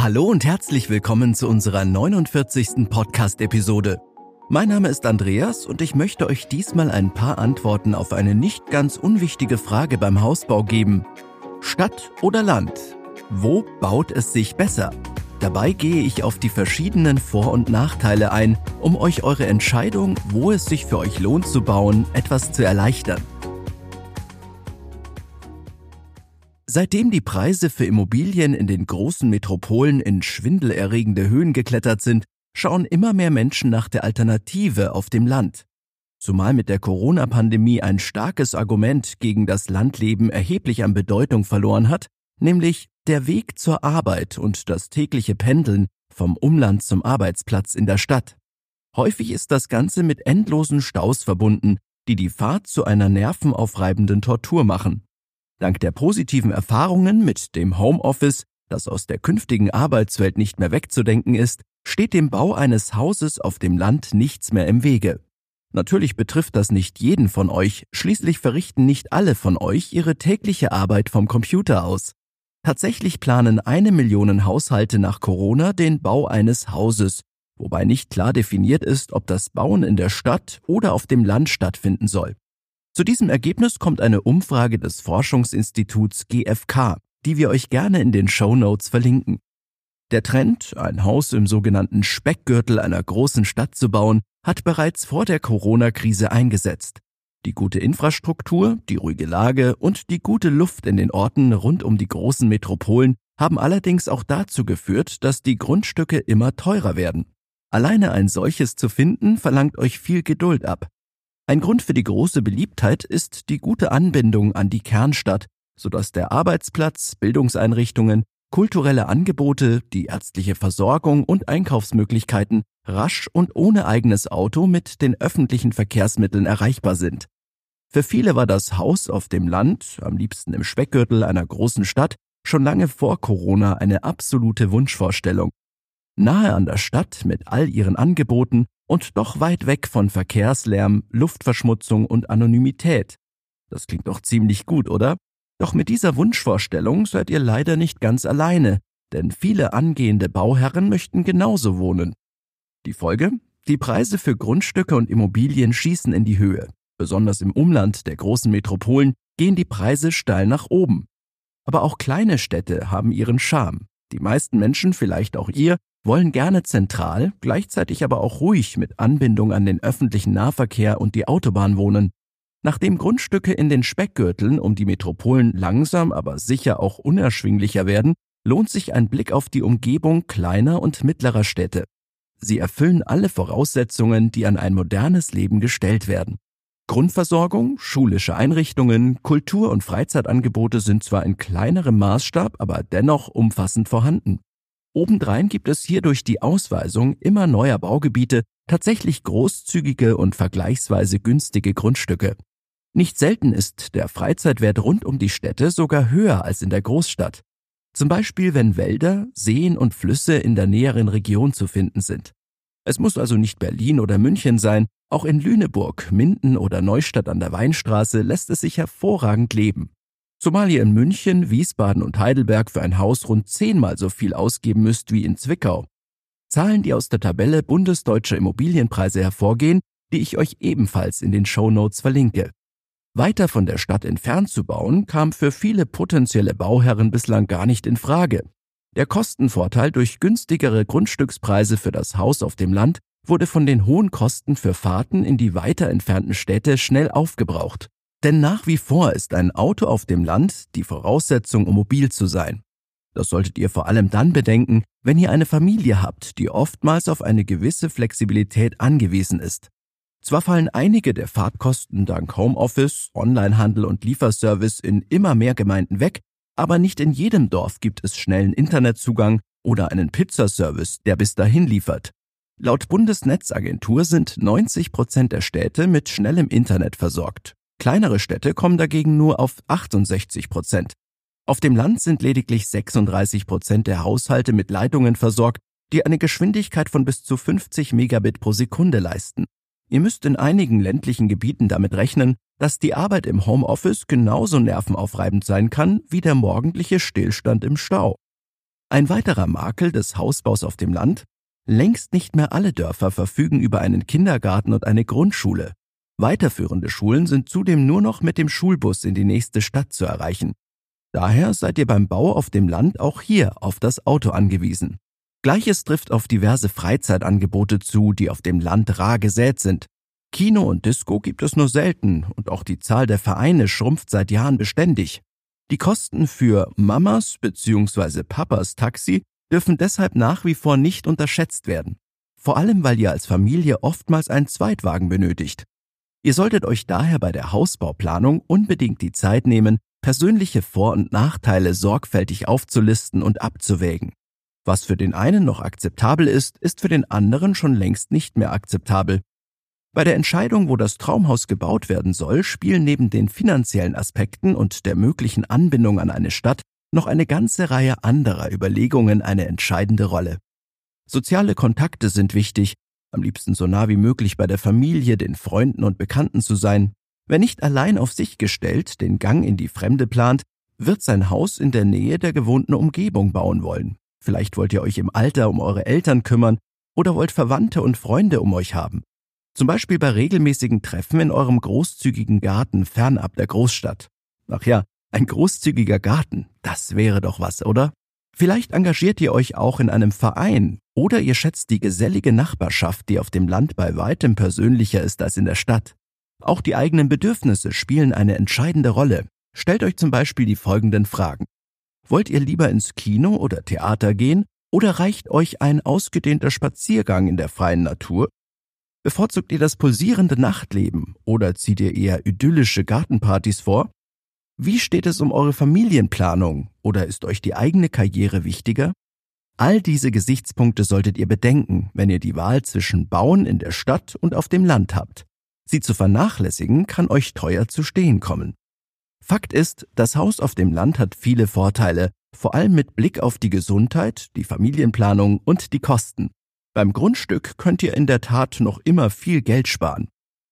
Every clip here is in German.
Hallo und herzlich willkommen zu unserer 49. Podcast-Episode. Mein Name ist Andreas und ich möchte euch diesmal ein paar Antworten auf eine nicht ganz unwichtige Frage beim Hausbau geben. Stadt oder Land? Wo baut es sich besser? Dabei gehe ich auf die verschiedenen Vor- und Nachteile ein, um euch eure Entscheidung, wo es sich für euch lohnt zu bauen, etwas zu erleichtern. Seitdem die Preise für Immobilien in den großen Metropolen in schwindelerregende Höhen geklettert sind, schauen immer mehr Menschen nach der Alternative auf dem Land. Zumal mit der Corona-Pandemie ein starkes Argument gegen das Landleben erheblich an Bedeutung verloren hat, nämlich der Weg zur Arbeit und das tägliche Pendeln vom Umland zum Arbeitsplatz in der Stadt. Häufig ist das Ganze mit endlosen Staus verbunden, die die Fahrt zu einer nervenaufreibenden Tortur machen. Dank der positiven Erfahrungen mit dem Homeoffice, das aus der künftigen Arbeitswelt nicht mehr wegzudenken ist, steht dem Bau eines Hauses auf dem Land nichts mehr im Wege. Natürlich betrifft das nicht jeden von euch, schließlich verrichten nicht alle von euch ihre tägliche Arbeit vom Computer aus. Tatsächlich planen eine Million Haushalte nach Corona den Bau eines Hauses, wobei nicht klar definiert ist, ob das Bauen in der Stadt oder auf dem Land stattfinden soll. Zu diesem Ergebnis kommt eine Umfrage des Forschungsinstituts GfK, die wir euch gerne in den Show Notes verlinken. Der Trend, ein Haus im sogenannten Speckgürtel einer großen Stadt zu bauen, hat bereits vor der Corona-Krise eingesetzt. Die gute Infrastruktur, die ruhige Lage und die gute Luft in den Orten rund um die großen Metropolen haben allerdings auch dazu geführt, dass die Grundstücke immer teurer werden. Alleine ein solches zu finden verlangt euch viel Geduld ab. Ein Grund für die große Beliebtheit ist die gute Anbindung an die Kernstadt, sodass der Arbeitsplatz, Bildungseinrichtungen, kulturelle Angebote, die ärztliche Versorgung und Einkaufsmöglichkeiten rasch und ohne eigenes Auto mit den öffentlichen Verkehrsmitteln erreichbar sind. Für viele war das Haus auf dem Land, am liebsten im Speckgürtel einer großen Stadt, schon lange vor Corona eine absolute Wunschvorstellung. Nahe an der Stadt mit all ihren Angeboten und doch weit weg von Verkehrslärm, Luftverschmutzung und Anonymität. Das klingt doch ziemlich gut, oder? Doch mit dieser Wunschvorstellung seid ihr leider nicht ganz alleine, denn viele angehende Bauherren möchten genauso wohnen. Die Folge? Die Preise für Grundstücke und Immobilien schießen in die Höhe. Besonders im Umland der großen Metropolen gehen die Preise steil nach oben. Aber auch kleine Städte haben ihren Charme. Die meisten Menschen, vielleicht auch ihr, wollen gerne zentral, gleichzeitig aber auch ruhig mit Anbindung an den öffentlichen Nahverkehr und die Autobahn wohnen. Nachdem Grundstücke in den Speckgürteln um die Metropolen langsam, aber sicher auch unerschwinglicher werden, lohnt sich ein Blick auf die Umgebung kleiner und mittlerer Städte. Sie erfüllen alle Voraussetzungen, die an ein modernes Leben gestellt werden. Grundversorgung, schulische Einrichtungen, Kultur- und Freizeitangebote sind zwar in kleinerem Maßstab, aber dennoch umfassend vorhanden. Obendrein gibt es hier durch die Ausweisung immer neuer Baugebiete tatsächlich großzügige und vergleichsweise günstige Grundstücke. Nicht selten ist der Freizeitwert rund um die Städte sogar höher als in der Großstadt. Zum Beispiel, wenn Wälder, Seen und Flüsse in der näheren Region zu finden sind. Es muss also nicht Berlin oder München sein, auch in Lüneburg, Minden oder Neustadt an der Weinstraße lässt es sich hervorragend leben. Zumal ihr in München, Wiesbaden und Heidelberg für ein Haus rund zehnmal so viel ausgeben müsst wie in Zwickau. Zahlen, die aus der Tabelle bundesdeutscher Immobilienpreise hervorgehen, die ich euch ebenfalls in den Show Notes verlinke. Weiter von der Stadt entfernt zu bauen, kam für viele potenzielle Bauherren bislang gar nicht in Frage. Der Kostenvorteil durch günstigere Grundstückspreise für das Haus auf dem Land wurde von den hohen Kosten für Fahrten in die weiter entfernten Städte schnell aufgebraucht. Denn nach wie vor ist ein Auto auf dem Land die Voraussetzung, um mobil zu sein. Das solltet ihr vor allem dann bedenken, wenn ihr eine Familie habt, die oftmals auf eine gewisse Flexibilität angewiesen ist. Zwar fallen einige der Fahrtkosten dank Homeoffice, Onlinehandel und Lieferservice in immer mehr Gemeinden weg, aber nicht in jedem Dorf gibt es schnellen Internetzugang oder einen Pizzaservice, der bis dahin liefert. Laut Bundesnetzagentur sind 90 Prozent der Städte mit schnellem Internet versorgt. Kleinere Städte kommen dagegen nur auf 68 Prozent. Auf dem Land sind lediglich 36 Prozent der Haushalte mit Leitungen versorgt, die eine Geschwindigkeit von bis zu 50 Megabit pro Sekunde leisten. Ihr müsst in einigen ländlichen Gebieten damit rechnen, dass die Arbeit im Homeoffice genauso nervenaufreibend sein kann wie der morgendliche Stillstand im Stau. Ein weiterer Makel des Hausbaus auf dem Land? Längst nicht mehr alle Dörfer verfügen über einen Kindergarten und eine Grundschule. Weiterführende Schulen sind zudem nur noch mit dem Schulbus in die nächste Stadt zu erreichen. Daher seid ihr beim Bau auf dem Land auch hier auf das Auto angewiesen. Gleiches trifft auf diverse Freizeitangebote zu, die auf dem Land rar gesät sind. Kino und Disco gibt es nur selten und auch die Zahl der Vereine schrumpft seit Jahren beständig. Die Kosten für Mamas bzw. Papas Taxi dürfen deshalb nach wie vor nicht unterschätzt werden. Vor allem, weil ihr als Familie oftmals einen Zweitwagen benötigt. Ihr solltet euch daher bei der Hausbauplanung unbedingt die Zeit nehmen, persönliche Vor- und Nachteile sorgfältig aufzulisten und abzuwägen. Was für den einen noch akzeptabel ist, ist für den anderen schon längst nicht mehr akzeptabel. Bei der Entscheidung, wo das Traumhaus gebaut werden soll, spielen neben den finanziellen Aspekten und der möglichen Anbindung an eine Stadt noch eine ganze Reihe anderer Überlegungen eine entscheidende Rolle. Soziale Kontakte sind wichtig, am liebsten so nah wie möglich bei der Familie, den Freunden und Bekannten zu sein. Wer nicht allein auf sich gestellt den Gang in die Fremde plant, wird sein Haus in der Nähe der gewohnten Umgebung bauen wollen. Vielleicht wollt ihr euch im Alter um eure Eltern kümmern oder wollt Verwandte und Freunde um euch haben. Zum Beispiel bei regelmäßigen Treffen in eurem großzügigen Garten fernab der Großstadt. Ach ja, ein großzügiger Garten, das wäre doch was, oder? Vielleicht engagiert ihr euch auch in einem Verein oder ihr schätzt die gesellige Nachbarschaft, die auf dem Land bei weitem persönlicher ist als in der Stadt. Auch die eigenen Bedürfnisse spielen eine entscheidende Rolle. Stellt euch zum Beispiel die folgenden Fragen. Wollt ihr lieber ins Kino oder Theater gehen oder reicht euch ein ausgedehnter Spaziergang in der freien Natur? Bevorzugt ihr das pulsierende Nachtleben oder zieht ihr eher idyllische Gartenpartys vor? Wie steht es um eure Familienplanung oder ist euch die eigene Karriere wichtiger? All diese Gesichtspunkte solltet ihr bedenken, wenn ihr die Wahl zwischen Bauen in der Stadt und auf dem Land habt. Sie zu vernachlässigen kann euch teuer zu stehen kommen. Fakt ist, das Haus auf dem Land hat viele Vorteile, vor allem mit Blick auf die Gesundheit, die Familienplanung und die Kosten. Beim Grundstück könnt ihr in der Tat noch immer viel Geld sparen.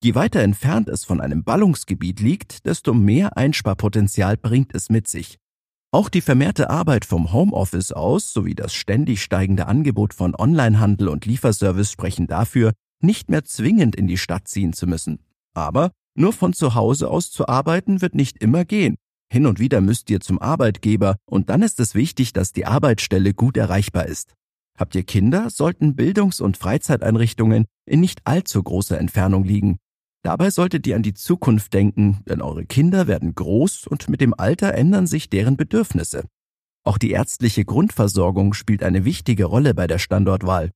Je weiter entfernt es von einem Ballungsgebiet liegt, desto mehr Einsparpotenzial bringt es mit sich. Auch die vermehrte Arbeit vom Homeoffice aus sowie das ständig steigende Angebot von Onlinehandel und Lieferservice sprechen dafür, nicht mehr zwingend in die Stadt ziehen zu müssen. Aber nur von zu Hause aus zu arbeiten wird nicht immer gehen. Hin und wieder müsst ihr zum Arbeitgeber und dann ist es wichtig, dass die Arbeitsstelle gut erreichbar ist. Habt ihr Kinder, sollten Bildungs- und Freizeiteinrichtungen in nicht allzu großer Entfernung liegen. Dabei solltet ihr an die Zukunft denken, denn eure Kinder werden groß und mit dem Alter ändern sich deren Bedürfnisse. Auch die ärztliche Grundversorgung spielt eine wichtige Rolle bei der Standortwahl.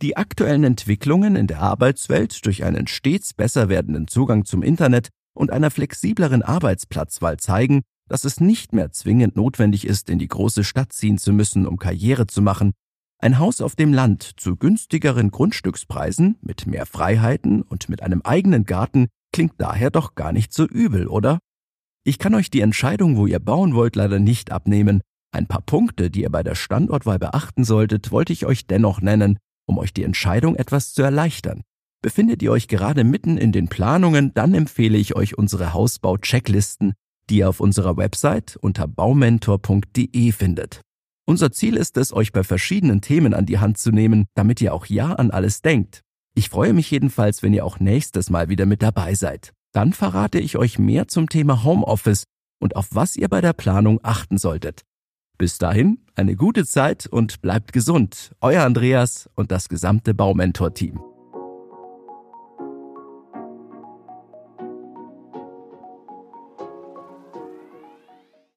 Die aktuellen Entwicklungen in der Arbeitswelt durch einen stets besser werdenden Zugang zum Internet und einer flexibleren Arbeitsplatzwahl zeigen, dass es nicht mehr zwingend notwendig ist, in die große Stadt ziehen zu müssen, um Karriere zu machen. Ein Haus auf dem Land zu günstigeren Grundstückspreisen, mit mehr Freiheiten und mit einem eigenen Garten klingt daher doch gar nicht so übel, oder? Ich kann euch die Entscheidung, wo ihr bauen wollt, leider nicht abnehmen. Ein paar Punkte, die ihr bei der Standortwahl beachten solltet, wollte ich euch dennoch nennen, um euch die Entscheidung etwas zu erleichtern. Befindet ihr euch gerade mitten in den Planungen, dann empfehle ich euch unsere Hausbau-Checklisten, die ihr auf unserer Website unter baumentor.de findet. Unser Ziel ist es, euch bei verschiedenen Themen an die Hand zu nehmen, damit ihr auch ja an alles denkt. Ich freue mich jedenfalls, wenn ihr auch nächstes Mal wieder mit dabei seid. Dann verrate ich euch mehr zum Thema Homeoffice und auf was ihr bei der Planung achten solltet. Bis dahin eine gute Zeit und bleibt gesund. Euer Andreas und das gesamte Baumentor-Team.